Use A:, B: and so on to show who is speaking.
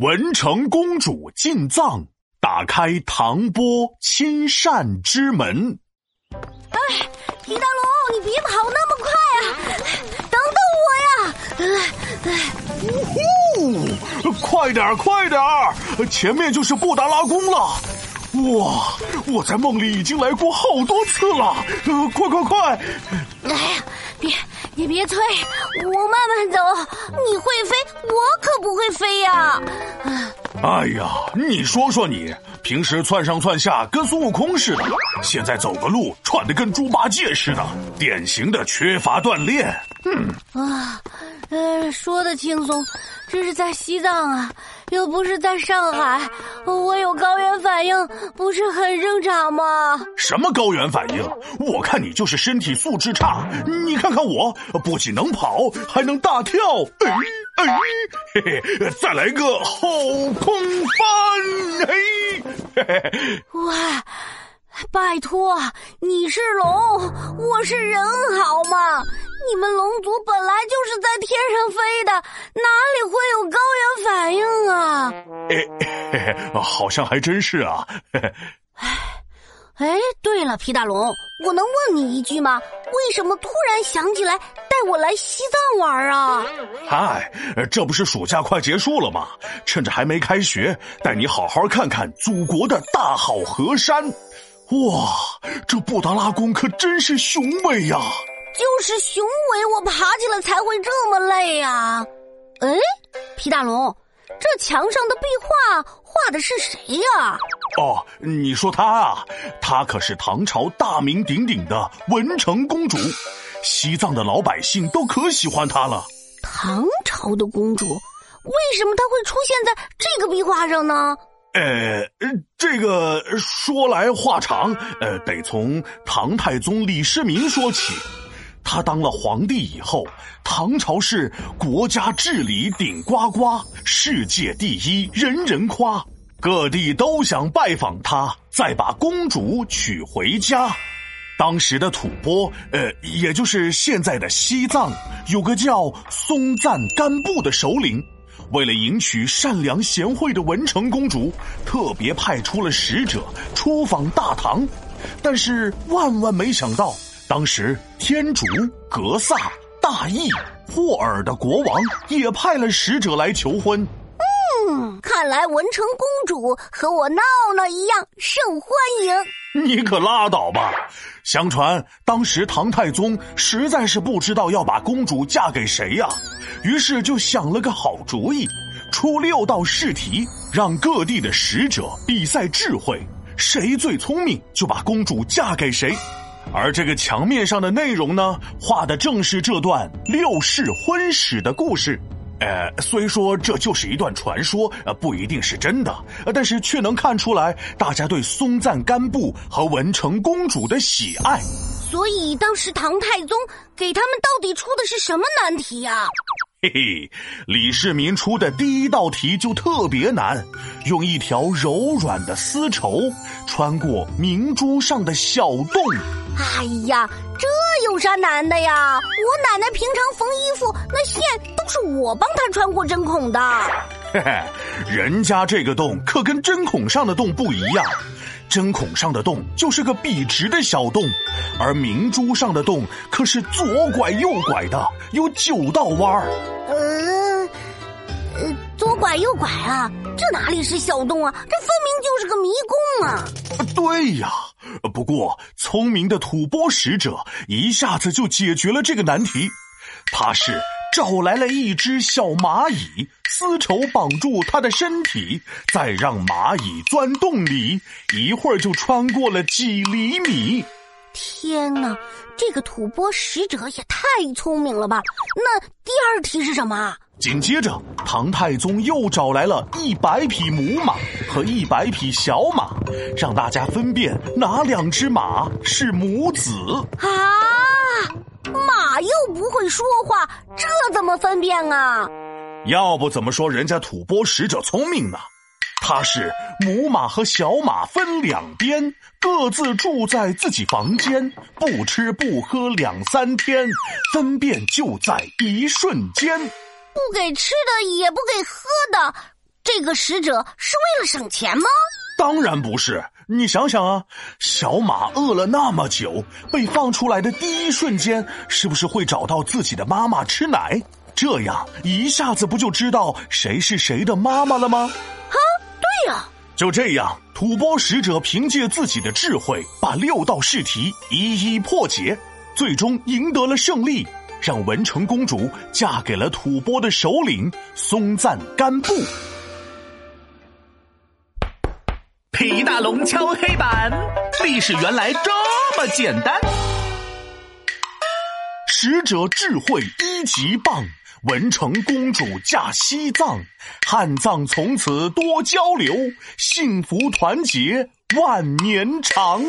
A: 文成公主进藏，打开唐波亲善之门。
B: 哎，皮大龙，你别跑那么快啊！等等我呀！
A: 呜呼，快点快点前面就是布达拉宫了。哇，我在梦里已经来过好多次了。呃，快快快！
B: 哎呀，别你别催，我慢慢走。你会飞，我可不会飞呀。
A: 哎呀，你说说你，平时窜上窜下跟孙悟空似的，现在走个路喘得跟猪八戒似的，典型的缺乏锻炼。嗯
B: 啊，呃，说的轻松，这是在西藏啊，又不是在上海，我有高原反应，不是很正常吗？
A: 什么高原反应？我看你就是身体素质差。你看看我，不仅能跑，还能大跳。哎哎，嘿嘿，再来个后空翻。嘿，嘿嘿。
B: 哇！拜托，你是龙，我是人，好吗？你们龙族本来就是在天上飞的，哪里会有高原反应啊？
A: 哎，好像还真是啊。
B: 哎，哎，对了，皮大龙，我能问你一句吗？为什么突然想起来带我来西藏玩啊？
A: 嗨，这不是暑假快结束了吗？趁着还没开学，带你好好看看祖国的大好河山。哇，这布达拉宫可真是雄伟呀！
B: 就是雄伟，我爬起来才会这么累呀。哎，皮大龙，这墙上的壁画画的是谁呀？
A: 哦，你说她啊，她可是唐朝大名鼎鼎的文成公主，西藏的老百姓都可喜欢她了。
B: 唐朝的公主，为什么她会出现在这个壁画上呢？
A: 呃，这个说来话长，呃，得从唐太宗李世民说起。他当了皇帝以后，唐朝是国家治理顶呱呱，世界第一，人人夸，各地都想拜访他，再把公主娶回家。当时的吐蕃，呃，也就是现在的西藏，有个叫松赞干布的首领。为了迎娶善良贤惠的文成公主，特别派出了使者出访大唐，但是万万没想到，当时天竺、格萨、大义、霍尔的国王也派了使者来求婚。
B: 嗯，看来文成公主和我闹闹一样受欢迎。
A: 你可拉倒吧！相传当时唐太宗实在是不知道要把公主嫁给谁呀。于是就想了个好主意，出六道试题，让各地的使者比赛智慧，谁最聪明就把公主嫁给谁。而这个墙面上的内容呢，画的正是这段六世婚史的故事。呃，虽说这就是一段传说，呃，不一定是真的，但是却能看出来大家对松赞干布和文成公主的喜爱。
B: 所以当时唐太宗给他们到底出的是什么难题呀？
A: 嘿嘿，李世民出的第一道题就特别难，用一条柔软的丝绸穿过明珠上的小洞。
B: 哎呀，这有啥难的呀？我奶奶平常缝衣服，那线都是我帮她穿过针孔的。
A: 嘿嘿，人家这个洞可跟针孔上的洞不一样。针孔上的洞就是个笔直的小洞，而明珠上的洞可是左拐右拐的，有九道弯儿。
B: 呃，呃，左拐右拐啊，这哪里是小洞啊？这分明就是个迷宫啊！
A: 对呀，不过聪明的吐蕃使者一下子就解决了这个难题，他是。找来了一只小蚂蚁，丝绸绑住它的身体，再让蚂蚁钻洞里，一会儿就穿过了几厘米。
B: 天哪，这个吐蕃使者也太聪明了吧！那第二题是什么？
A: 紧接着，唐太宗又找来了一百匹母马和一百匹小马，让大家分辨哪两只马是母子
B: 啊。马又不会说话，这怎么分辨啊？
A: 要不怎么说人家吐蕃使者聪明呢？他是母马和小马分两边，各自住在自己房间，不吃不喝两三天，分辨就在一瞬间。
B: 不给吃的，也不给喝的，这个使者是为了省钱吗？
A: 当然不是。你想想啊，小马饿了那么久，被放出来的第一瞬间，是不是会找到自己的妈妈吃奶？这样一下子不就知道谁是谁的妈妈了吗？
B: 啊，对呀。
A: 就这样，吐蕃使者凭借自己的智慧，把六道试题一一破解，最终赢得了胜利，让文成公主嫁给了吐蕃的首领松赞干布。
C: 皮大龙敲黑板，历史原来这么简单。
A: 使者智慧一级棒，文成公主嫁西藏，汉藏从此多交流，幸福团结万年长。